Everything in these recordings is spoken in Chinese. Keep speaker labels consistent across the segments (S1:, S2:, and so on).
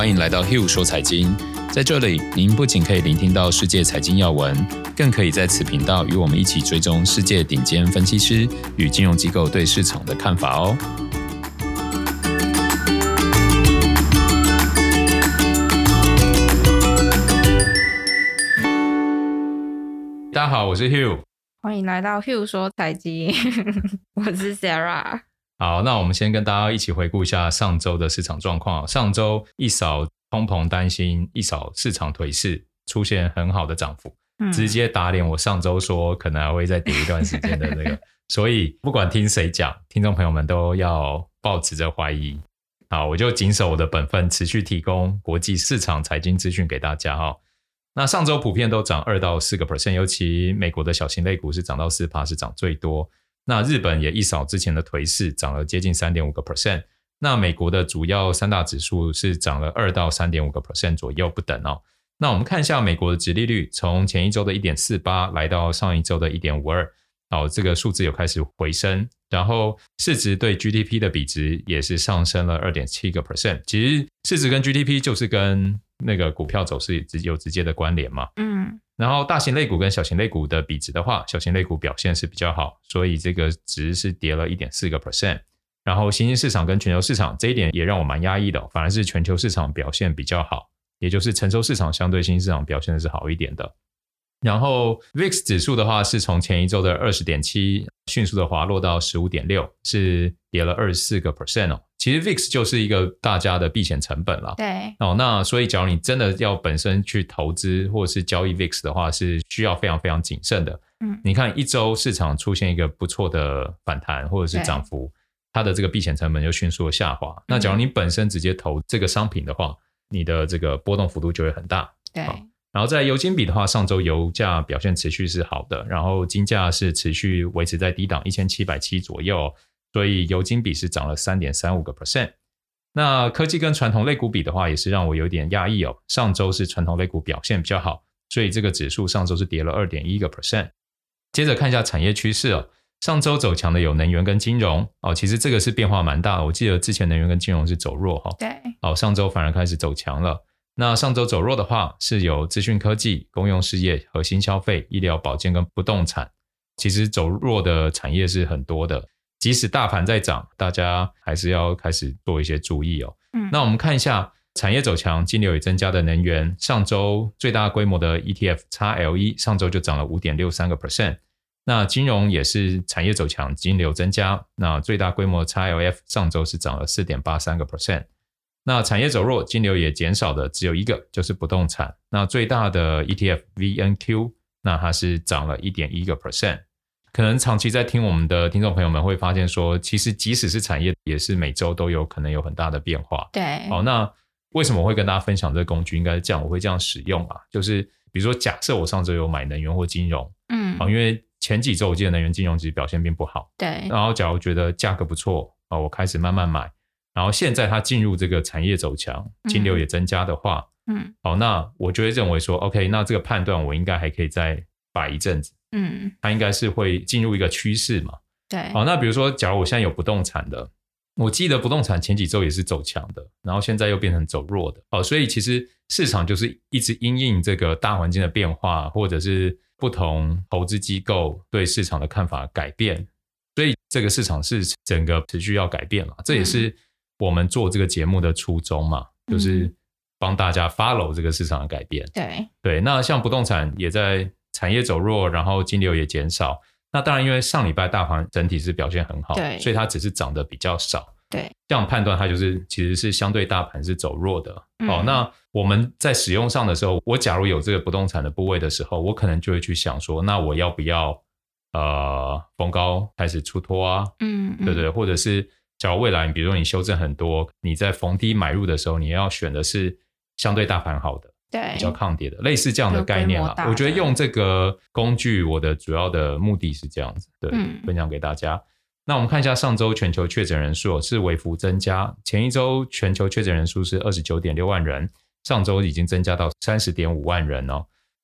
S1: 欢迎来到 Hugh 说财经。在这里，您不仅可以聆听到世界财经要闻，更可以在此频道与我们一起追踪世界顶尖分析师与金融机构对市场的看法哦。大家好，我是 Hugh，
S2: 欢迎来到 Hugh 说财经，我是 Sarah。
S1: 好，那我们先跟大家一起回顾一下上周的市场状况。上周一扫通膨担心，一扫市场颓势，出现很好的涨幅，嗯、直接打脸我上周说可能还会再跌一段时间的那个。所以不管听谁讲，听众朋友们都要抱持着怀疑。好，我就谨守我的本分，持续提供国际市场财经资讯给大家哈。那上周普遍都涨二到四个 percent，尤其美国的小型类股是涨到四趴，是涨最多。那日本也一扫之前的颓势，涨了接近三点五个 percent。那美国的主要三大指数是涨了二到三点五个 percent 左右不等哦。那我们看一下美国的殖利率，从前一周的一点四八来到上一周的一点五二，哦，这个数字有开始回升。然后市值对 GDP 的比值也是上升了二点七个 percent。其实市值跟 GDP 就是跟那个股票走势有直接的关联嘛。嗯。然后大型类股跟小型类股的比值的话，小型类股表现是比较好，所以这个值是跌了一点四个 percent。然后新兴市场跟全球市场这一点也让我蛮压抑的，反而是全球市场表现比较好，也就是成熟市场相对新兴市场表现是好一点的。然后 VIX 指数的话，是从前一周的二十点七迅速的滑落到十五点六，是跌了二十四个 percent 哦。其实 VIX 就是一个大家的避险成本了。
S2: 对
S1: 哦，那所以假如你真的要本身去投资或者是交易 VIX 的话，是需要非常非常谨慎的。嗯，你看一周市场出现一个不错的反弹或者是涨幅，它的这个避险成本就迅速的下滑。那假如你本身直接投这个商品的话，你的这个波动幅度就会很大。
S2: 对。
S1: 然后在油金比的话，上周油价表现持续是好的，然后金价是持续维持在低档一千七百七左右，所以油金比是涨了三点三五个 percent。那科技跟传统类股比的话，也是让我有点讶异哦。上周是传统类股表现比较好，所以这个指数上周是跌了二点一个 percent。接着看一下产业趋势哦，上周走强的有能源跟金融哦，其实这个是变化蛮大的。我记得之前能源跟金融是走弱哈，
S2: 对，
S1: 哦，上周反而开始走强了。那上周走弱的话，是有资讯科技、公用事业、核心消费、医疗保健跟不动产。其实走弱的产业是很多的，即使大盘在涨，大家还是要开始做一些注意哦。嗯，那我们看一下产业走强、金流也增加的能源，上周最大规模的 ETF XLE 上周就涨了五点六三个 percent。那金融也是产业走强、金流增加，那最大规模的 XLF 上周是涨了四点八三个 percent。那产业走弱，金流也减少的只有一个，就是不动产。那最大的 ETF VNQ，那它是涨了一点一个 percent。可能长期在听我们的听众朋友们会发现说，其实即使是产业，也是每周都有可能有很大的变化。
S2: 对，
S1: 好，那为什么我会跟大家分享这个工具？应该是这样，我会这样使用啊，就是比如说，假设我上周有买能源或金融，嗯，因为前几周我记得能源金融其实表现并不好，
S2: 对。
S1: 然后假如觉得价格不错啊，我开始慢慢买。然后现在它进入这个产业走强，金流也增加的话，嗯，好，那我就会认为说，OK，那这个判断我应该还可以再摆一阵子，嗯，它应该是会进入一个趋势嘛，
S2: 对，
S1: 好，那比如说，假如我现在有不动产的，我记得不动产前几周也是走强的，然后现在又变成走弱的，哦，所以其实市场就是一直因应这个大环境的变化，或者是不同投资机构对市场的看法改变，所以这个市场是整个持续要改变了，这也是。我们做这个节目的初衷嘛，就是帮大家 follow 这个市场的改变。
S2: 对
S1: 对，那像不动产也在产业走弱，然后金流也减少。那当然，因为上礼拜大盘整体是表现很好，
S2: 对，
S1: 所以它只是涨得比较少。
S2: 对，
S1: 这样判断它就是其实是相对大盘是走弱的。好，那我们在使用上的时候，我假如有这个不动产的部位的时候，我可能就会去想说，那我要不要呃逢高开始出脱啊？嗯，对对，或者是。假如未来，你比如说你修正很多，你在逢低买入的时候，你要选的是相对大盘好的，
S2: 对，
S1: 比较抗跌的，类似这样的概念啊。我觉得用这个工具，我的主要的目的是这样子，对，嗯、分享给大家。那我们看一下上周全球确诊人数是微幅增加，前一周全球确诊人数是二十九点六万人，上周已经增加到三十点五万人哦。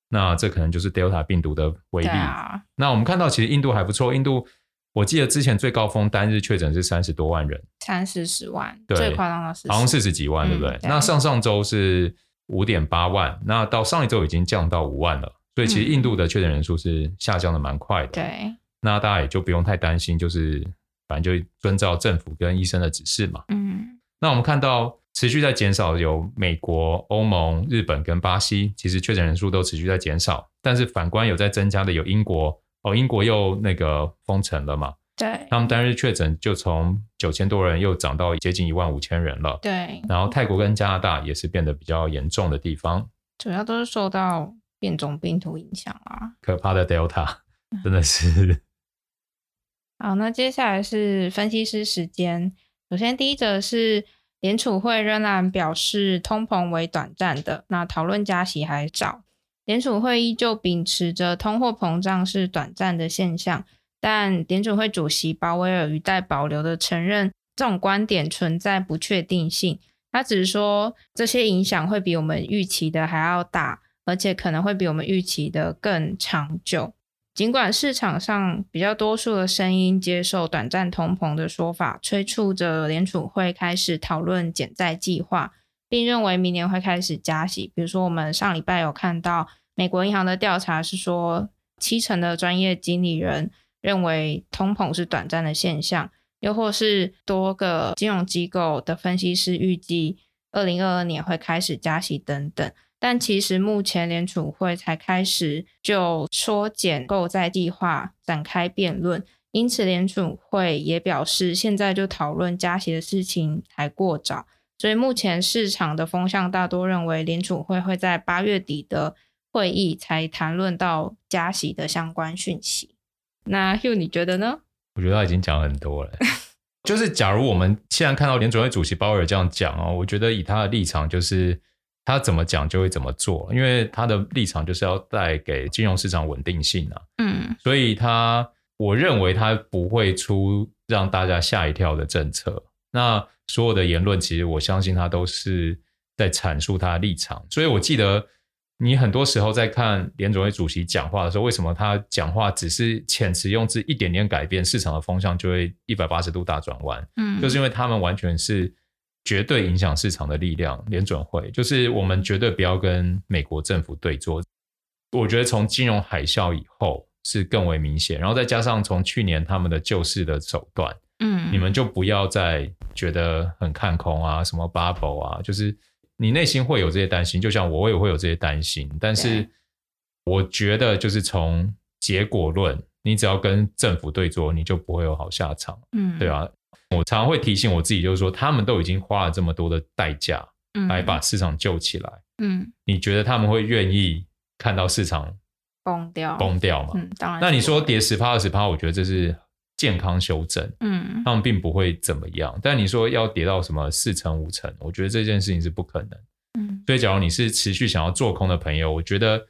S1: 那这可能就是 Delta 病毒的威力。啊、那我们看到其实印度还不错，印度。我记得之前最高峰单日确诊是三十多万人，
S2: 三四十万，
S1: 对
S2: 最夸张的是
S1: 好像四十几万，对不对？
S2: 嗯、对
S1: 那上上周是五点八万，那到上一周已经降到五万了，所以其实印度的确诊人数是下降的蛮快的。
S2: 嗯、对，
S1: 那大家也就不用太担心，就是反正就遵照政府跟医生的指示嘛。
S2: 嗯，
S1: 那我们看到持续在减少，有美国、欧盟、日本跟巴西，其实确诊人数都持续在减少，但是反观有在增加的有英国。哦，英国又那个封城了嘛？
S2: 对，
S1: 他们单日确诊就从九千多人又涨到接近一万五千人了。
S2: 对，
S1: 然后泰国跟加拿大也是变得比较严重的地方，
S2: 主要都是受到变种病毒影响啊。
S1: 可怕的 Delta 真的是。
S2: 好，那接下来是分析师时间。首先，第一则是联储会仍然表示通膨为短暂的，那讨论加息还早。联储会依旧秉持着通货膨胀是短暂的现象，但联储会主席鲍威尔语带保留的承认这种观点存在不确定性。他只是说这些影响会比我们预期的还要大，而且可能会比我们预期的更长久。尽管市场上比较多数的声音接受短暂通膨的说法，催促着联储会开始讨论减债计划。并认为明年会开始加息。比如说，我们上礼拜有看到美国银行的调查是说，七成的专业经理人认为通膨是短暂的现象，又或是多个金融机构的分析师预计二零二二年会开始加息等等。但其实目前联储会才开始就缩减购债计划展开辩论，因此联储会也表示，现在就讨论加息的事情还过早。所以目前市场的风向大多认为联储会会在八月底的会议才谈论到加息的相关讯息。那 Hugh 你觉得呢？
S1: 我觉得他已经讲很多了。就是假如我们现在看到联准会主席鲍威尔这样讲哦，我觉得以他的立场，就是他怎么讲就会怎么做，因为他的立场就是要带给金融市场稳定性啊。
S2: 嗯，
S1: 所以他我认为他不会出让大家吓一跳的政策。那所有的言论，其实我相信他都是在阐述他的立场。所以我记得你很多时候在看联准会主席讲话的时候，为什么他讲话只是遣词用字一点点改变，市场的风向就会一百八十度大转弯？
S2: 嗯，
S1: 就是因为他们完全是绝对影响市场的力量。联准会就是我们绝对不要跟美国政府对坐。我觉得从金融海啸以后是更为明显，然后再加上从去年他们的救市的手段。
S2: 嗯，
S1: 你们就不要再觉得很看空啊，什么 bubble 啊，就是你内心会有这些担心，就像我也会有这些担心。但是我觉得，就是从结果论，你只要跟政府对坐，你就不会有好下场。
S2: 嗯，
S1: 对啊，我常常会提醒我自己，就是说，他们都已经花了这么多的代价，来把市场救起来。
S2: 嗯，
S1: 你觉得他们会愿意看到市场
S2: 崩掉
S1: 崩掉吗？
S2: 嗯，当然。
S1: 那你说跌十趴二十趴，我觉得这是。健康修正，
S2: 嗯，
S1: 他们并不会怎么样。但你说要跌到什么四成五成，我觉得这件事情是不可能。
S2: 嗯，
S1: 所以假如你是持续想要做空的朋友，我觉得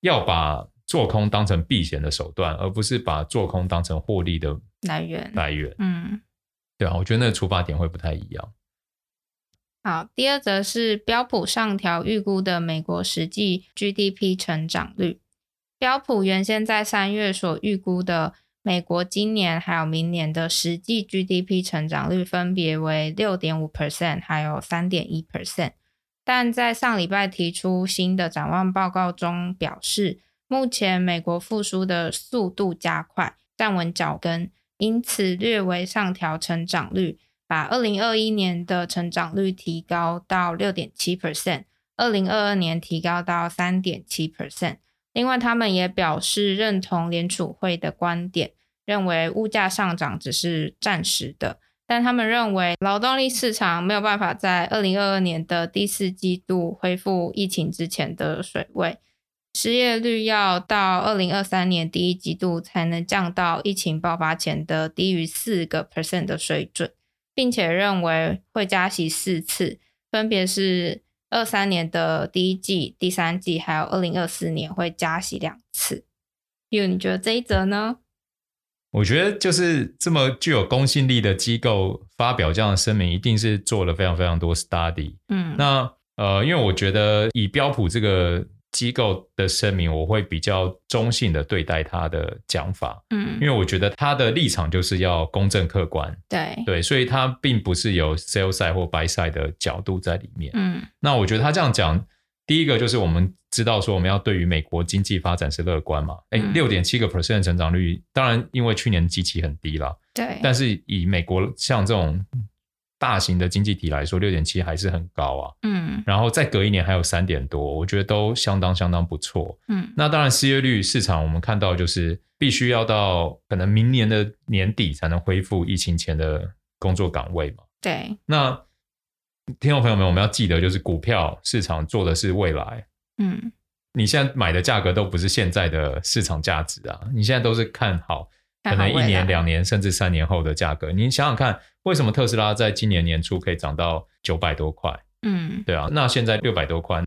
S1: 要把做空当成避险的手段，而不是把做空当成获利的
S2: 来源
S1: 来源。
S2: 嗯，
S1: 对啊，我觉得那个出发点会不太一样。
S2: 好，第二则是标普上调预估的美国实际 GDP 成长率。标普原先在三月所预估的。美国今年还有明年的实际 GDP 成长率分别为六点五 percent，还有三点一 percent。但在上礼拜提出新的展望报告中表示，目前美国复苏的速度加快，站稳脚跟，因此略微上调成长率，把二零二一年的成长率提高到六点七 percent，二零二二年提高到三点七 percent。另外，他们也表示认同联储会的观点，认为物价上涨只是暂时的，但他们认为劳动力市场没有办法在二零二二年的第四季度恢复疫情之前的水位，失业率要到二零二三年第一季度才能降到疫情爆发前的低于四个 percent 的水准，并且认为会加息四次，分别是。二三年的第一季、第三季，还有二零二四年会加息两次。Hugh，你觉得这一则呢？
S1: 我觉得就是这么具有公信力的机构发表这样的声明，一定是做了非常非常多 study。
S2: 嗯，
S1: 那呃，因为我觉得以标普这个机构的声明，我会比较中性的对待他的讲法，
S2: 嗯，
S1: 因为我觉得他的立场就是要公正客观，
S2: 对。
S1: 对，所以他并不是有 sell side 或 buy side 的角度在里面，
S2: 嗯，
S1: 那我觉得他这样讲，第一个就是我们知道说我们要对于美国经济发展是乐观嘛，哎、嗯，六点七个 percent 成长率，当然因为去年基期很低了，
S2: 对，
S1: 但是以美国像这种。大型的经济体来说，六点七还是很高啊。
S2: 嗯，
S1: 然后再隔一年还有三点多，我觉得都相当相当不错。
S2: 嗯，
S1: 那当然失业率市场我们看到就是必须要到可能明年的年底才能恢复疫情前的工作岗位嘛。
S2: 对。
S1: 那听众朋友们，我们要记得就是股票市场做的是未来。
S2: 嗯，
S1: 你现在买的价格都不是现在的市场价值啊，你现在都是看好。可能一年、两年，甚至三年后的价格，你想想看，为什么特斯拉在今年年初可以涨到九百多块？
S2: 嗯，
S1: 对啊，那现在六百多块，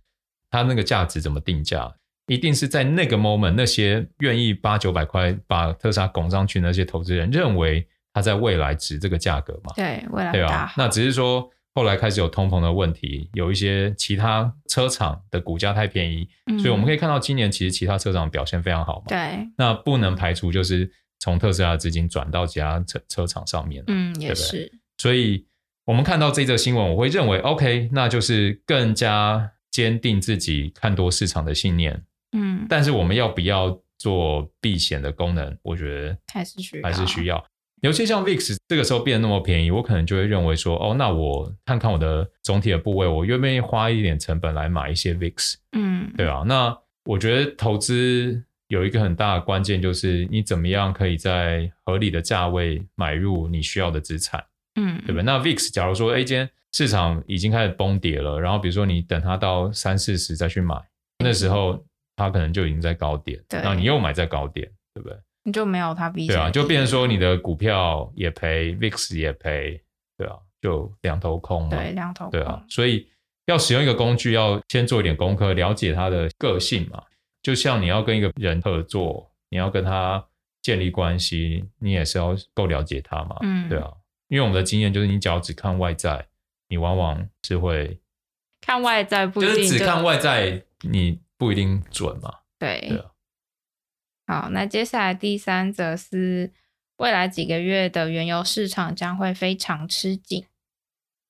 S1: 它那个价值怎么定价？一定是在那个 moment，那些愿意八九百块把特斯拉拱上去那些投资人认为它在未来值这个价格嘛？
S2: 对，未来
S1: 对啊。那只是说后来开始有通膨的问题，有一些其他车厂的股价太便宜，嗯，所以我们可以看到今年其实其他车厂表现非常好嘛。
S2: 对，
S1: 那不能排除就是。从特斯拉资金转到其他车车厂上面，
S2: 嗯，
S1: 对对
S2: 也是。
S1: 所以，我们看到这则新闻，我会认为，OK，那就是更加坚定自己看多市场的信念，
S2: 嗯。
S1: 但是，我们要不要做避险的功能？我觉得
S2: 还是需要，
S1: 还是需要。尤其像 VIX 这个时候变得那么便宜，我可能就会认为说，哦，那我看看我的总体的部位，我愿不愿意花一点成本来买一些 VIX？
S2: 嗯，
S1: 对啊。那我觉得投资。有一个很大的关键，就是你怎么样可以在合理的价位买入你需要的资产，
S2: 嗯，
S1: 对吧？那 VIX 假如说，哎，今天市场已经开始崩跌了，然后比如说你等它到三四十再去买，那时候它可能就已经在高点，
S2: 对，
S1: 然后你又买在高点，对不对？
S2: 你就没有它比
S1: 对啊，就变成说你的股票也赔，VIX 也赔，对啊，就两头空嘛，
S2: 对，两头空，
S1: 对啊，所以要使用一个工具，要先做一点功课，了解它的个性嘛。就像你要跟一个人合作，你要跟他建立关系，你也是要够了解他嘛，
S2: 嗯，
S1: 对啊。因为我们的经验就是，你只要只看外在，你往往是会
S2: 看外在不一定，
S1: 就是只看外在，你不一定准嘛。
S2: 对，
S1: 对啊。
S2: 好，那接下来第三则是未来几个月的原油市场将会非常吃紧。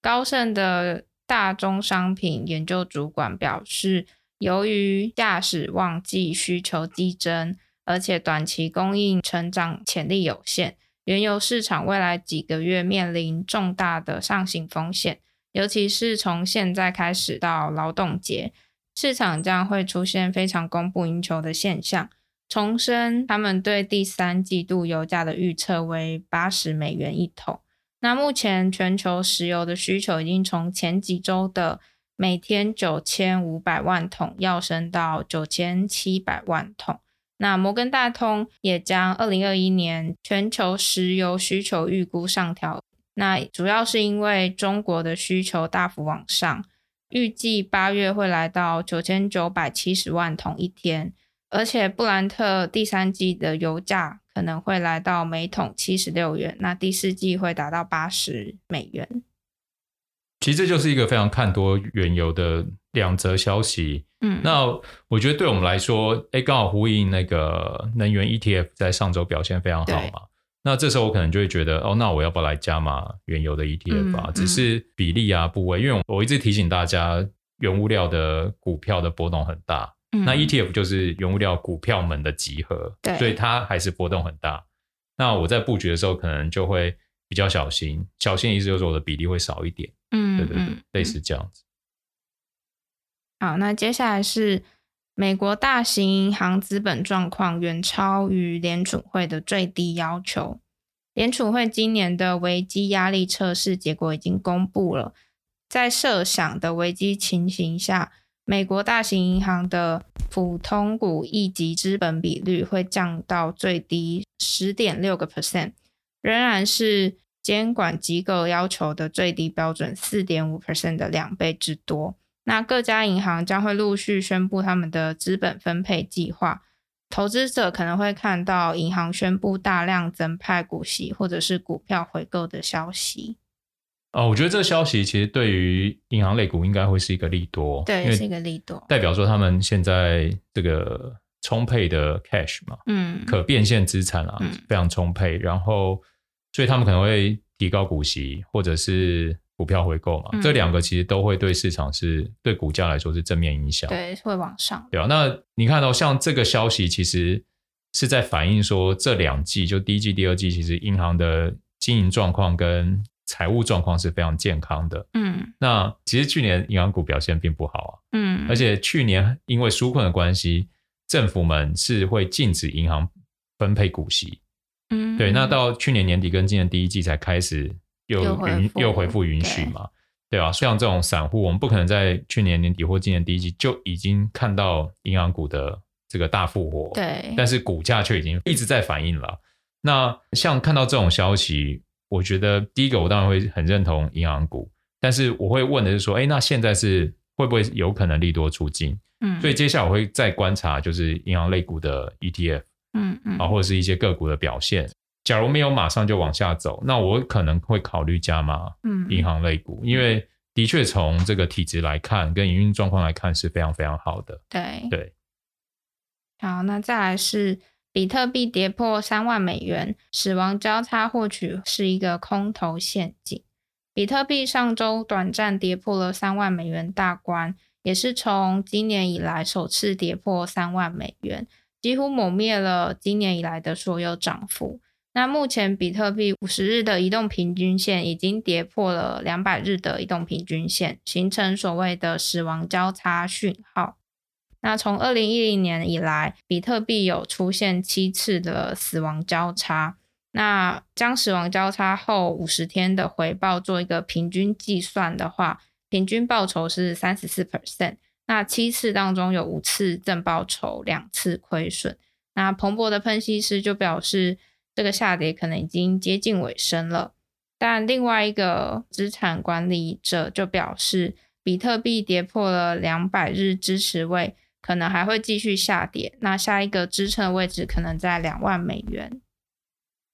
S2: 高盛的大宗商品研究主管表示。由于驾驶旺季需求激增，而且短期供应成长潜力有限，原油市场未来几个月面临重大的上行风险。尤其是从现在开始到劳动节，市场将会出现非常供不应求的现象。重申他们对第三季度油价的预测为八十美元一桶。那目前全球石油的需求已经从前几周的每天九千五百万桶要升到九千七百万桶。那摩根大通也将二零二一年全球石油需求预估上调。那主要是因为中国的需求大幅往上，预计八月会来到九千九百七十万桶一天。而且布兰特第三季的油价可能会来到每桶七十六元，那第四季会达到八十美元。
S1: 其实这就是一个非常看多原油的两则消息。
S2: 嗯，
S1: 那我觉得对我们来说，哎，刚好呼应那个能源 ETF 在上周表现非常好嘛。那这时候我可能就会觉得，哦，那我要不要来加码原油的 ETF 啊？嗯，只是比例啊部位，因为我一直提醒大家，原物料的股票的波动很大。
S2: 嗯，
S1: 那 ETF 就是原物料股票们的集合，
S2: 对，
S1: 所以它还是波动很大。那我在布局的时候，可能就会比较小心。小心的意思就是我的比例会少一点。
S2: 嗯，
S1: 对对对，
S2: 嗯，
S1: 类似这样子。
S2: 好，那接下来是美国大型银行资本状况远超于联储会的最低要求。联储会今年的危机压力测试结果已经公布了，在设想的危机情形下，美国大型银行的普通股一级资本比率会降到最低十点六个 percent，仍然是。监管机构要求的最低标准四点五 percent 的两倍之多。那各家银行将会陆续宣布他们的资本分配计划，投资者可能会看到银行宣布大量增派股息或者是股票回购的消息。
S1: 哦，我觉得这个消息其实对于银行类股应该会是一个利多，
S2: 对，是一个利多，
S1: 代表说他们现在这个充沛的 cash 嘛，嗯，可变现资产啊，非常充沛，然后所以他们可能会提高股息或者是股票回购嘛，嗯、这两个其实都会对市场是对股价来说是正面影响，
S2: 对，会往上，
S1: 对啊，那你看到像这个消息，其实是在反映说这两季就第一季、第二季，其实银行的经营状况跟财务状况是非常健康的，嗯，那其实去年银行股表现并不好啊，嗯，而且去年因为纾困的关系，政府们是会禁止银行分配股息，嗯，对，那到去年年底跟今年第一季才开始又允又恢复允许嘛，对，对吧？像这种散户，我们不可能在去年年底或今年第一季就已经看到银行股的这个大复活，
S2: 对，
S1: 但是股价却已经一直在反应了。那像看到这种消息。我觉得第一个，我当然会很认同银行股，但是我会问的是说，哎，那现在是会不会有可能利多出尽？嗯，所以接下来我会再观察，就是银行类股的 ETF，嗯嗯，啊，或者是一些个股的表现。假如没有马上就往下走，那我可能会考虑加码，嗯，银行类股，因为的确从这个体质来看，跟营运状况来看是非常非常好的。
S2: 对
S1: 对。
S2: 好，那再来是。比特币跌破三万美元，死亡交叉获取是一个空头陷阱。比特币上周短暂跌破了三万美元大关，也是从今年以来首次跌破三万美元，几乎抹灭了今年以来的所有涨幅。那目前比特币五十日的移动平均线已经跌破了两百日的移动平均线，形成所谓的死亡交叉讯号。那从二零一零年以来，比特币有出现七次的死亡交叉。那将死亡交叉后五十天的回报做一个平均计算的话，平均报酬是三十四 percent。那七次当中有五次正报酬，两次亏损。那彭博的分析师就表示，这个下跌可能已经接近尾声了。但另外一个资产管理者就表示，比特币跌破了两百日支持位。可能还会继续下跌，那下一个支撑位置可能在两万美元。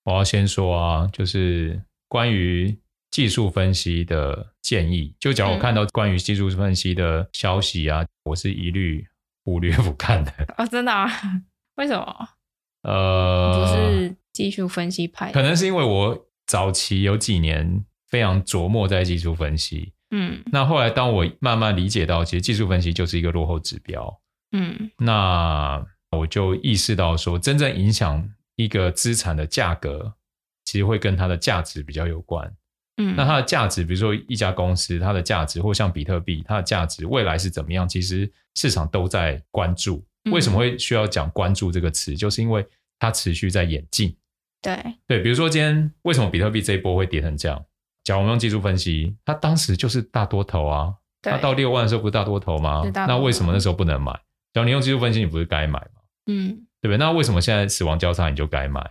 S1: 我要先说啊，就是关于技术分析的建议，就假如我看到关于技术分析的消息啊，嗯、我是一律忽略不看的。
S2: 哦，真的啊？为什么？呃，不是技术分析派，
S1: 可能是因为我早期有几年非常琢磨在技术分析，嗯，那后来当我慢慢理解到，其实技术分析就是一个落后指标。嗯，那我就意识到说，真正影响一个资产的价格，其实会跟它的价值比较有关。嗯，那它的价值，比如说一家公司，它的价值，或像比特币，它的价值未来是怎么样？其实市场都在关注。为什么会需要讲关注这个词？就是因为它持续在演进。
S2: 对
S1: 对，比如说今天为什么比特币这一波会跌成这样？假如我们用技术分析，它当时就是大多头啊，它到六万的时候不是大多头吗？那为什么那时候不能买？假如你用技术分析，你不是该买吗？嗯，对不对？那为什么现在死亡交叉你就该买？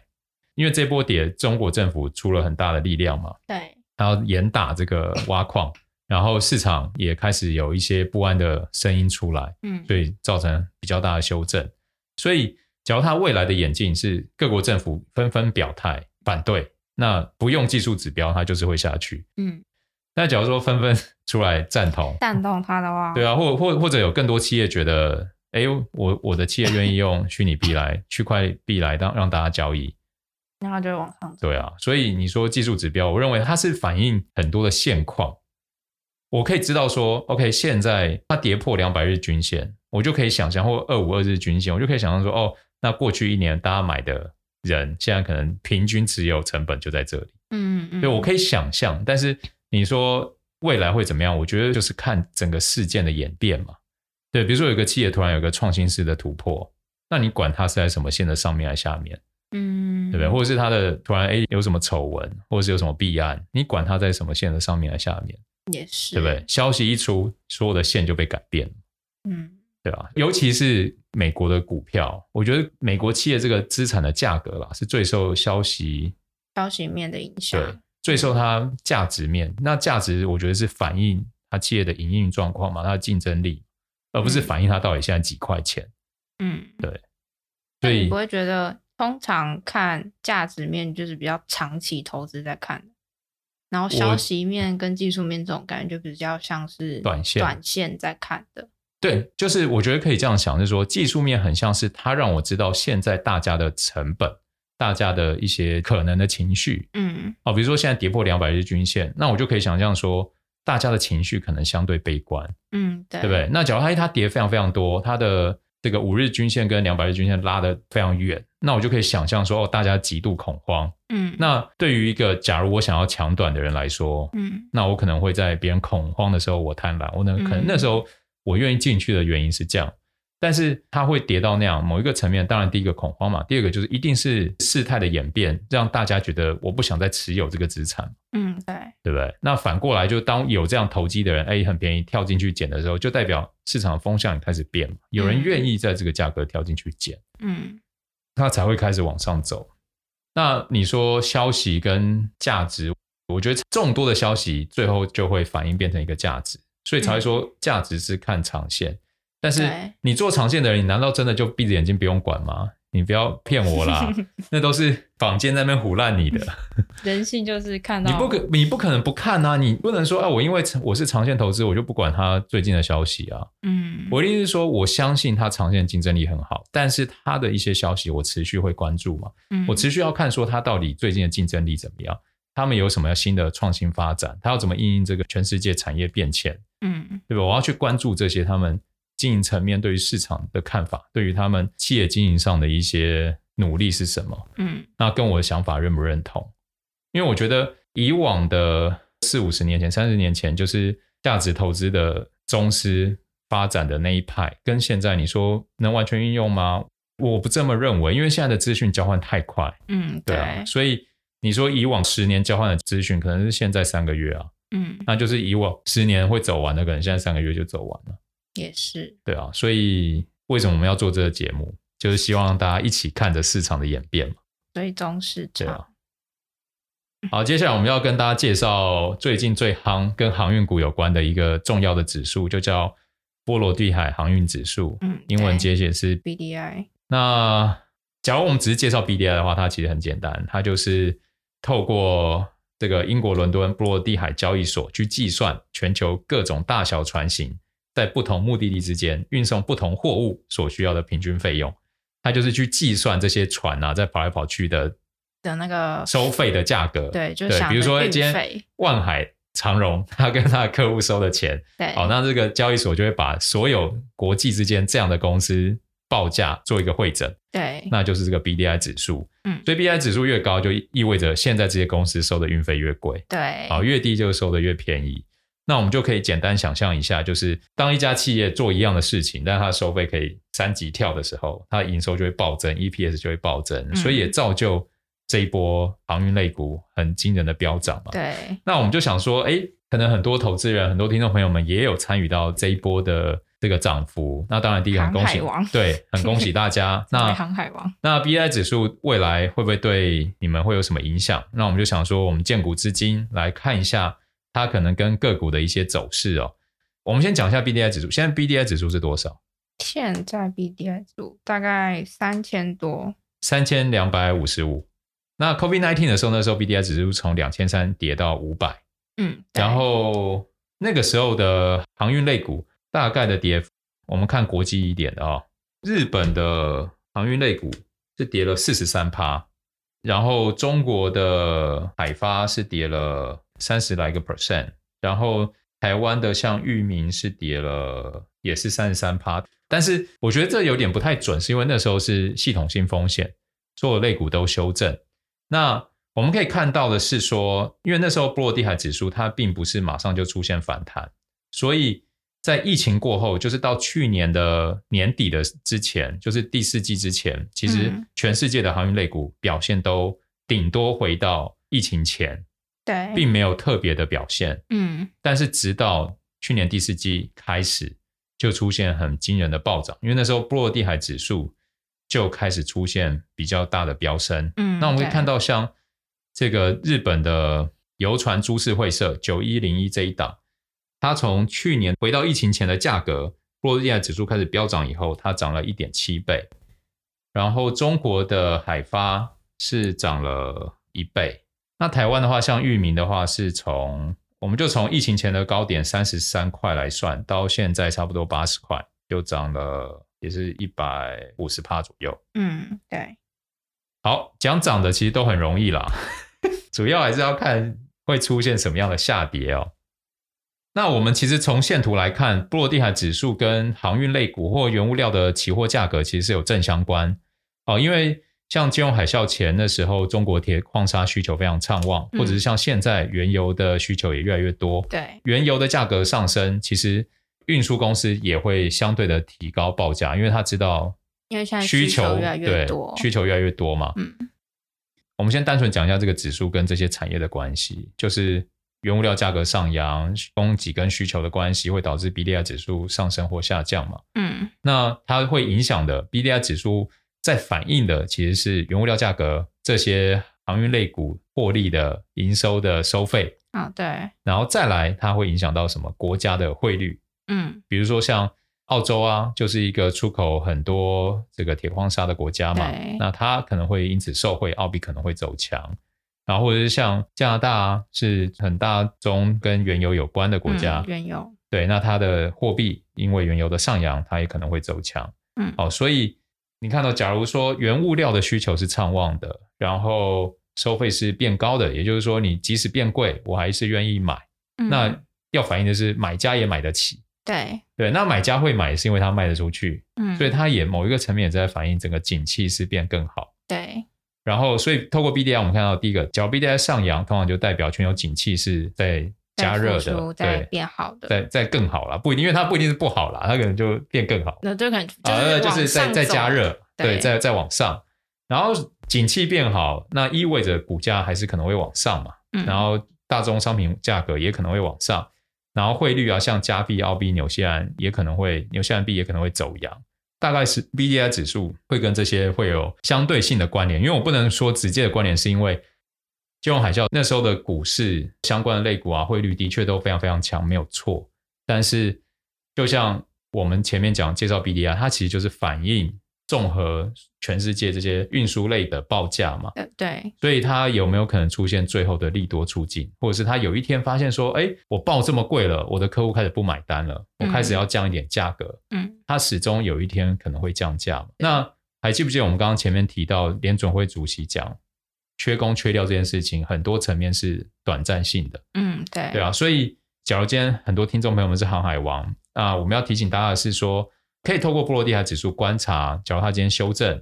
S1: 因为这波跌，中国政府出了很大的力量嘛。
S2: 对，
S1: 它要严打这个挖矿，然后市场也开始有一些不安的声音出来。嗯，所以造成比较大的修正。所以，假如它未来的演进是各国政府纷纷表态反对，那不用技术指标，它就是会下去。嗯，那假如说纷纷出来赞同，
S2: 赞同它的话，
S1: 对啊，或或或者有更多企业觉得。哎，我我的企业愿意用虚拟币来区块币来让让大家交易，
S2: 然后就往上走。
S1: 对啊，所以你说技术指标，我认为它是反映很多的现况。我可以知道说，OK，现在它跌破两百日均线，我就可以想象，或二五二日均线，我就可以想象说，哦，那过去一年大家买的人，现在可能平均持有成本就在这里。嗯嗯。对，我可以想象，但是你说未来会怎么样？我觉得就是看整个事件的演变嘛。对，比如说有个企业突然有个创新式的突破，那你管它是在什么线的上面还是下面？嗯，对不对？或者是他的突然哎有什么丑闻，或者是有什么弊案，你管他在什么线的上面还是下面？
S2: 也是，
S1: 对不对？消息一出，所有的线就被改变了。嗯，对吧？尤其是美国的股票，我觉得美国企业这个资产的价格啦，是最受消息
S2: 消息面的影响，
S1: 对，最受它价值面。那价值我觉得是反映它企业的营运状况嘛，它的竞争力。而不是反映它到底现在几块钱，嗯，对，所以
S2: 你不会觉得通常看价值面就是比较长期投资在看，然后消息面跟技术面这种感觉就比较像是
S1: 短线
S2: 短线在看的。
S1: 对，就是我觉得可以这样想，就是说技术面很像是它让我知道现在大家的成本，大家的一些可能的情绪，
S2: 嗯，
S1: 哦，比如说现在跌破两百日均线，那我就可以想象说，大家的情绪可能相对悲观，
S2: 嗯，对，
S1: 对不对？那假如它它跌非常非常多，它的这个五日均线跟两百日均线拉得非常远，那我就可以想象说，哦，大家极度恐慌，
S2: 嗯，
S1: 那对于一个假如我想要抢短的人来说，
S2: 嗯，
S1: 那我可能会在别人恐慌的时候我贪婪，我能可能那时候。我愿意进去的原因是这样，但是它会跌到那样某一个层面。当然，第一个恐慌嘛，第二个就是一定是事态的演变，让大家觉得我不想再持有这个资产。
S2: 嗯，对，
S1: 对不对？那反过来，就当有这样投机的人，哎，很便宜跳进去捡的时候，就代表市场风向也开始变，有人愿意在这个价格跳进去捡，
S2: 嗯，
S1: 它才会开始往上走。那你说消息跟价值，我觉得众多的消息最后就会反映变成一个价值。所以才会说价值是看长线，但是你做长线的人，你难道真的就闭着眼睛不用管吗？你不要骗我啦，那都是坊间在那边唬烂你的。
S2: 人性就是看到
S1: 你不可，你不可能不看啊！你不能说啊，我因为我是长线投资，我就不管他最近的消息啊。
S2: 嗯，
S1: 我的意思是说，我相信他长线竞争力很好，但是他的一些消息我持续会关注嘛。嗯，我持续要看说他到底最近的竞争力怎么样，他们有什么新的创新发展，他要怎么应应这个全世界产业变迁。
S2: 嗯，
S1: 对吧？我要去关注这些他们经营层面对于市场的看法，对于他们企业经营上的一些努力是什么？
S2: 嗯，
S1: 那跟我的想法认不认同？因为我觉得以往的四五十年前、三十年前，就是价值投资的宗师发展的那一派，跟现在你说能完全运用吗？我不这么认为，因为现在的资讯交换太快。
S2: 嗯，
S1: 对啊，所以你说以往十年交换的资讯，可能是现在三个月啊。
S2: 嗯，
S1: 那就是以往十年会走完的，可能现在三个月就走完了。
S2: 也是，
S1: 对啊，所以为什么我们要做这个节目？就是希望大家一起看着市场的演变嘛。
S2: 追踪市场。
S1: 对啊。好，接下来我们要跟大家介绍最近最夯跟航运股有关的一个重要的指数，就叫波罗的海航运指数。
S2: 嗯，
S1: 英文简写是
S2: BDI。
S1: 那假如我们只是介绍 BDI 的话，它其实很简单，它就是透过。这个英国伦敦波罗的海交易所去计算全球各种大小船型在不同目的地之间运送不同货物所需要的平均费用，它就是去计算这些船啊在跑来跑去的
S2: 的那个
S1: 收费的价格。
S2: 对，就
S1: 对，比如说今天万海长荣他跟他的客户收的钱，
S2: 对，
S1: 好，那这个交易所就会把所有国际之间这样的公司报价做一个汇整。
S2: 对，
S1: 那就是这个 BDI 指数。
S2: 嗯，
S1: 所以 BDI 指数越高，就意味着现在这些公司收的运费越贵。
S2: 对，
S1: 啊，越低就收的越便宜。那我们就可以简单想象一下，就是当一家企业做一样的事情，但它的收费可以三级跳的时候，它的营收就会暴增，EPS 就会暴增，嗯，所以也造就这一波航运类股很惊人的飙涨嘛。
S2: 对，
S1: 那我们就想说，哎，可能很多投资人、很多听众朋友们也有参与到这一波的。这个涨幅，那当然第一个很恭喜，对，很恭喜大家。那
S2: 航海王，
S1: 那 BDI 指数未来会不会对你们会有什么影响？那我们就想说，我们建股资金来看一下它可能跟个股的一些走势哦。我们先讲一下 BDI 指数，现在 BDI 指数是多少？
S2: 现在 BDI 指数大概三千多，
S1: 三千两百五十五。那 COVID-19 的时候，那时候 BDI 指数从两千三跌到五百，
S2: 嗯，
S1: 然后那个时候的航运类股。大概的跌幅，我们看国际一点的啊、哦，日本的航运类股是跌了四十三趴，然后中国的海发是跌了三十来个 percent，然后台湾的像域名是跌了也是三十三趴，但是我觉得这有点不太准，是因为那时候是系统性风险，所有类股都修正。那我们可以看到的是说，因为那时候波罗的海指数它并不是马上就出现反弹，所以。在疫情过后，就是到去年的年底的之前，就是第四季之前，其实全世界的航运类股表现都顶多回到疫情前，
S2: 对，
S1: 并没有特别的表现。
S2: 嗯，
S1: 但是直到去年第四季开始，就出现很惊人的暴涨，因为那时候波罗的海指数就开始出现比较大的飙升。
S2: 嗯，
S1: 那我们会看到像这个日本的游船株式会社九一零一这一档。它从去年回到疫情前的价格，波罗的海指数开始飙涨以后，它涨了一点七倍。然后中国的海发是涨了一倍，那台湾的话，像域名的话，是从我们就从疫情前的高点三十三块来算，到现在差不多八十块，就涨了也是一百五十帕左右。
S2: 嗯，对。
S1: 好，讲涨的其实都很容易啦，主要还是要看会出现什么样的下跌哦。那我们其实从线图来看，波罗的海指数跟航运类股或原物料的期货价格其实是有正相关哦，因为像金融海啸前的时候，中国铁矿砂需求非常畅旺，或者是像现在原油的需求也越来越多，
S2: 对，
S1: 原油的价格上升，其实运输公司也会相对的提高报价，因为他知道，
S2: 因为现在需求越来越多，
S1: 需求越来越多嘛。嗯，我们先单纯讲一下这个指数跟这些产业的关系，就是。原物料价格上扬，供给跟需求的关系会导致 BDI 指数上升或下降嘛？
S2: 嗯，
S1: 那它会影响的 BDI 指数在反映的其实是原物料价格这些航运类股获利的营收的收费
S2: 啊、哦，对，
S1: 然后再来它会影响到什么国家的汇率？
S2: 嗯，
S1: 比如说像澳洲啊，就是一个出口很多这个铁矿砂的国家嘛，那它可能会因此受惠，澳币可能会走强。然后或者是像加拿大啊，是很大宗跟原油有关的国家，
S2: 嗯、原油
S1: 对，那它的货币因为原油的上扬，它也可能会走强。
S2: 嗯，
S1: 好，所以你看到，假如说原物料的需求是畅旺的，然后收费是变高的，也就是说，你即使变贵，我还是愿意买。
S2: 嗯、
S1: 那要反映的是买家也买得起。
S2: 对
S1: 对，那买家会买是因为他卖得出去，
S2: 嗯，
S1: 所以他也某一个层面也在反映整个景气是变更好。
S2: 对。
S1: 然后，所以透过 BDI，我们看到第一个，只要 BDI 上扬，通常就代表全球景气是在加热的，
S2: 在变好的，
S1: 在在更好了，不一定，因为它不一定是不好啦，它可能就变更好。
S2: 那就可能
S1: 啊，就是在在加热，对，在在往上。然后景气变好，那意味着股价还是可能会往上嘛。
S2: 嗯。
S1: 然后大宗商品价格也可能会往上，然后汇率啊，像加币、澳币、纽西兰也可能会，纽西兰币也可能会走阳。大概是 BDI 指数会跟这些会有相对性的关联，因为我不能说直接的关联，是因为金融海啸那时候的股市相关的类股啊，汇率的确都非常非常强，没有错。但是就像我们前面讲介绍 BDI，它其实就是反映。综合全世界这些运输类的报价嘛，
S2: 对，
S1: 所以它有没有可能出现最后的利多出尽，或者是它有一天发现说，哎，我报这么贵了，我的客户开始不买单了，我开始要降一点价格，
S2: 嗯，
S1: 它始终有一天可能会降价嘛。那还记不记得我们刚刚前面提到联准会主席讲缺工缺料这件事情，很多层面是短暂性的，
S2: 嗯，对，
S1: 对啊，所以假如今天很多听众朋友们是航海王，那我们要提醒大家的是说。可以透过波罗的海指数观察，假如它今天修正，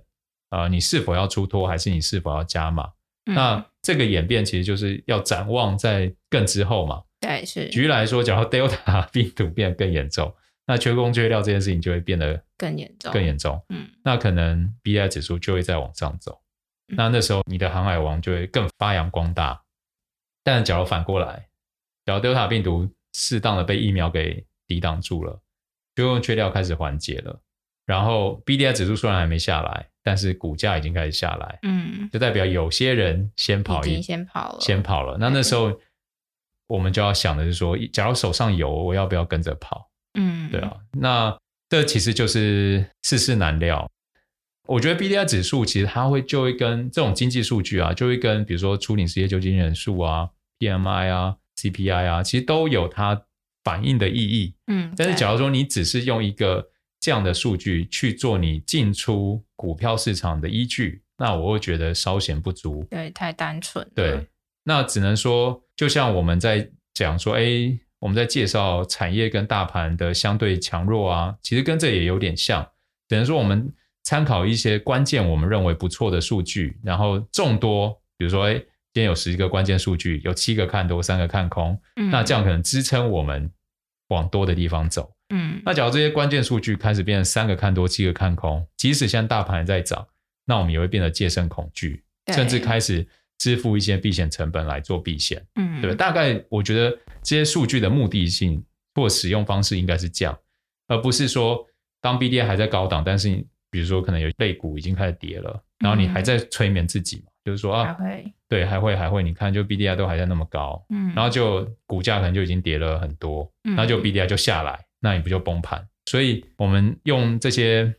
S1: 呃，你是否要出脱，还是你是否要加码？
S2: 嗯、
S1: 那这个演变其实就是要展望在更之后嘛。
S2: 对，是。
S1: 举例来说，假如 Delta 病毒变得更严重，那缺工缺料这件事情就会变得
S2: 更严重，
S1: 更严重。
S2: 嗯，
S1: 那可能 BDI 指数就会再往上走。嗯、那那时候你的航海王就会更发扬光大。但假如反过来，假如 Delta 病毒适当的被疫苗给抵挡住了。就用缺料开始缓解了，然后 BDI 指数虽然还没下来，但是股价已经开始下来，
S2: 嗯，
S1: 就代表有些人先跑，
S2: 已经先跑了，
S1: 先跑了。那那时候我们就要想的是说，假如手上有，我要不要跟着跑？
S2: 嗯，
S1: 对啊。那这其实就是世事难料。我觉得 BDI 指数其实它会就会跟这种经济数据啊，就会跟比如说初领失业救济人数啊、PMI 啊、CPI 啊，其实都有它。反映的意义，
S2: 嗯，
S1: 但是假如说你只是用一个这样的数据去做你进出股票市场的依据，那我会觉得稍显不足，
S2: 对，太单纯。
S1: 对，那只能说，就像我们在讲说，哎，我们在介绍产业跟大盘的相对强弱啊，其实跟这也有点像，只能说我们参考一些关键我们认为不错的数据，然后众多，比如说，哎，今天有十一个关键数据，有七个看多，三个看空，
S2: 嗯，
S1: 那这样可能支撑我们。往多的地方走，
S2: 嗯，
S1: 那假如这些关键数据开始变成三个看多，七个看空，即使现在大盘在涨，那我们也会变得戒慎恐惧，甚至开始支付一些避险成本来做避险，
S2: 嗯，
S1: 对，大概我觉得这些数据的目的性或使用方式应该是这样，而不是说当 BDI 还在高档，但是你比如说可能有类股已经开始跌了，然后你还在催眠自己嘛。就是说啊，对，还会还会，你看就 BDI 都还在那么高，
S2: 嗯，
S1: 然后就股价可能就已经跌了很多，嗯，那就 BDI 就下来，那你不就崩盘？所以我们用这些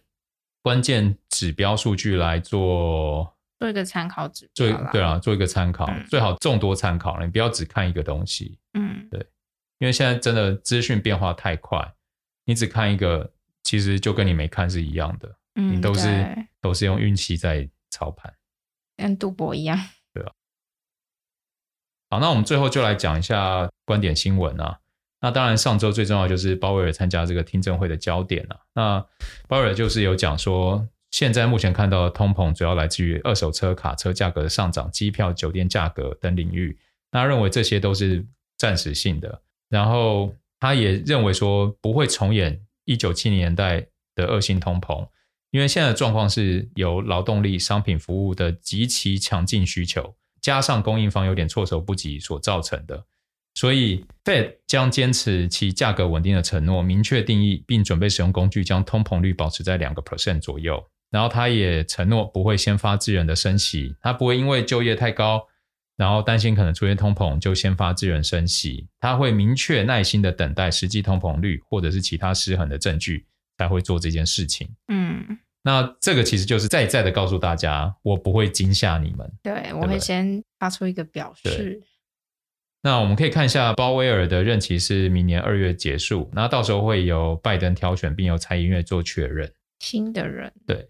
S1: 关键指标数据来做
S2: 做一个参考指标，
S1: 做对啊，做一个参考，嗯、最好众多参考，你不要只看一个东西。
S2: 嗯，
S1: 对，因为现在真的资讯变化太快，你只看一个，其实就跟你没看是一样的。嗯，你都是都是用运气在操盘，
S2: 跟赌博一样。
S1: 对啊。好，那我们最后就来讲一下观点新闻啊。那当然，上周最重要就是鲍威尔参加这个听证会的焦点了、啊。那鲍威尔就是有讲说。现在目前看到的通膨主要来自于二手车、卡车价格的上涨、机票、酒店价格等领域。那认为这些都是暂时性的，然后他也认为说不会重演一九七零年代的恶性通膨，因为现在的状况是由劳动力、商品、服务的极其强劲需求，加上供应方有点措手不及所造成的。所以，Fed 将坚持其价格稳定的承诺，明确定义并准备使用工具，将通膨率保持在两个 percent 左右。然后他也承诺不会先发制人的升息，他不会因为就业太高，然后担心可能出现通膨就先发制人升息，他会明确耐心的等待实际通膨率或者是其他失衡的证据才会做这件事情。
S2: 嗯，
S1: 那这个其实就是再再的告诉大家，我不会惊吓你们。
S2: 对，对我会先发出一个表示。
S1: 那我们可以看一下鲍威尔的任期是明年二月结束，那到时候会由拜登挑选，并由参议院做确认
S2: 新的人。
S1: 对。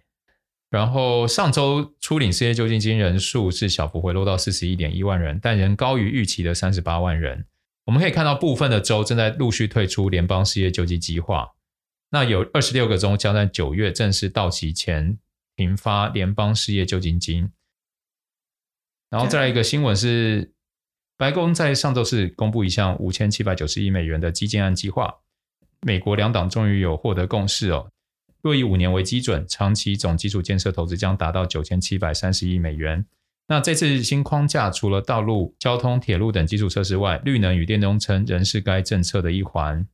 S1: 然后上周初领失业救济金人数是小幅回落到四十一点一万人，但仍高于预期的三十八万人。我们可以看到部分的州正在陆续退出联邦失业救济计划，那有二十六个州将在九月正式到期前停发联邦失业救济金。然后再来一个新闻是，白宫在上周四公布一项五千七百九十亿美元的基建案计划，美国两党终于有获得共识哦。若以五年为基准，长期总基础建设投资将达到九千七百三十亿美元。那这次新框架除了道路、交通、铁路等基础设施外，绿能与电动车仍是该政策的一环。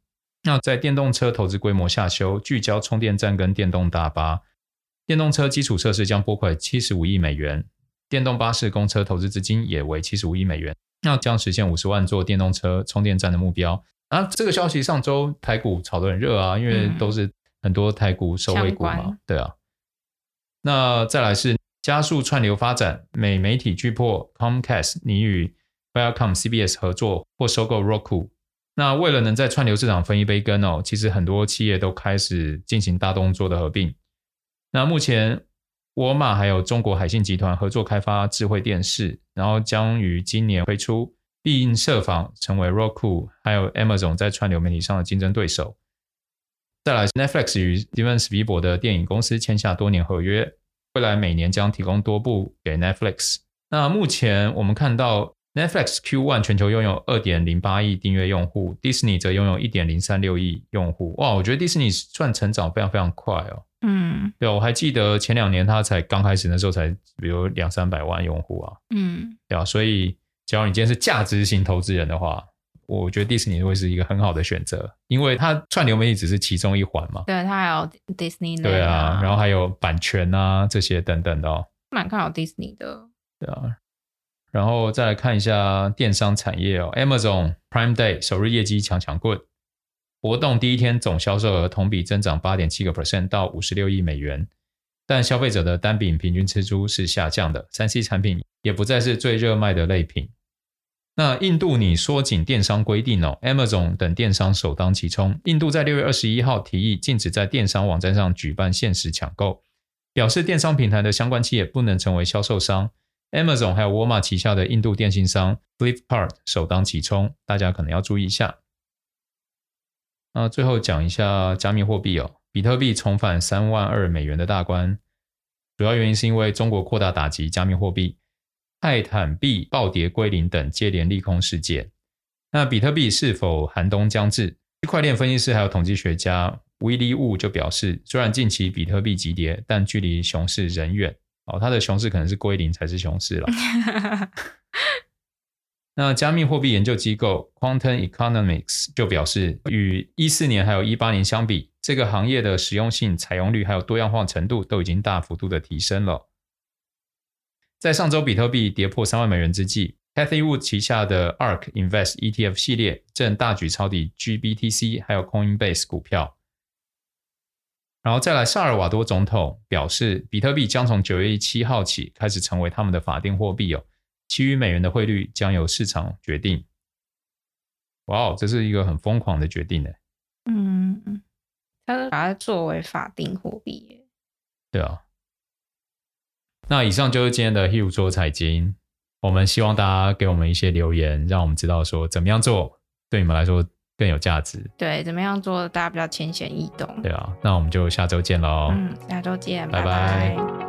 S1: 那在电动车投资规模下修，聚焦充电站跟电动大巴。电动车基础设施将拨款七十五亿美元，电动巴士公车投资资金也为七十五亿美元，那将实现五十万座电动车充电站的目标。啊，这个消息上周台股炒得很热啊，因为都是。很多台股受惠股嘛，对啊。那再来是加速串流发展，美媒体巨破 Comcast 你与 Viacom CBS 合作或收购 Roku。那为了能在串流市场分一杯羹哦，其实很多企业都开始进行大动作的合并。那目前沃尔玛还有中国海信集团合作开发智慧电视，然后将于今年推出，并设防成为 Roku 还有 Amazon 在串流媒体上的竞争对手。再来，Netflix 与 Steven Spielberg 的电影公司签下多年合约，未来每年将提供多部给 Netflix。那目前我们看到 Netflix Q1 全球拥有二点零八亿订阅用户，Disney 则拥有一点零三六亿用户。哇，我觉得 Disney 算成长非常非常快哦。
S2: 嗯，
S1: 对，我还记得前两年它才刚开始的时候才比如两三百万用户啊。
S2: 嗯，
S1: 对啊，所以只要你今天是价值型投资人的话。我觉得迪士尼会是一个很好的选择，因为它串流媒体只是其中一环嘛。
S2: 对，它还有迪士尼。
S1: 对啊，然后还有版权啊这些等等的哦。
S2: 蛮看好迪士尼的。
S1: 对啊，然后再来看一下电商产业哦，Amazon Prime Day 首日业绩强强滚，活动第一天总销售额同比增长八点七个 percent 到五十六亿美元，但消费者的单笔平均支出是下降的，三 C 产品也不再是最热卖的类品。那印度拟缩紧电商规定哦，Amazon 等电商首当其冲。印度在六月二十一号提议禁止在电商网站上举办限时抢购，表示电商平台的相关企业不能成为销售商。Amazon 还有沃尔玛旗下的印度电信商 Flipkart 首当其冲，大家可能要注意一下。那最后讲一下加密货币哦，比特币重返三万二美元的大关，主要原因是因为中国扩大打击加密货币。泰坦币暴跌归零等接连利空事件，那比特币是否寒冬将至？区块链分析师还有统计学家 Willy Wu 就表示，虽然近期比特币急跌，但距离熊市仍远。哦，它的熊市可能是归零才是熊市了。那加密货币研究机构 Quantum Economics 就表示，与一四年还有一八年相比，这个行业的实用性、采用率还有多样化程度都已经大幅度的提升了。在上周比特币跌破三万美元之际，Cathie Wood 旗下的 ARK Invest ETF 系列正大举抄底 GBTC 还有 Coinbase 股票。然后再来，萨尔瓦多总统表示，比特币将从九月七号起开始成为他们的法定货币哦，其余美元的汇率将由市场决定。哇哦，这是一个很疯狂的决定呢。
S2: 嗯嗯，他是把它作为法定货币。
S1: 对啊。那以上就是今天的 Hugh 说财经，我们希望大家给我们一些留言，让我们知道说怎么样做对你们来说更有价值。
S2: 对，怎么样做大家比较浅显易懂。
S1: 对啊，那我们就下周见喽。
S2: 嗯，下周见，拜拜。
S1: 拜拜。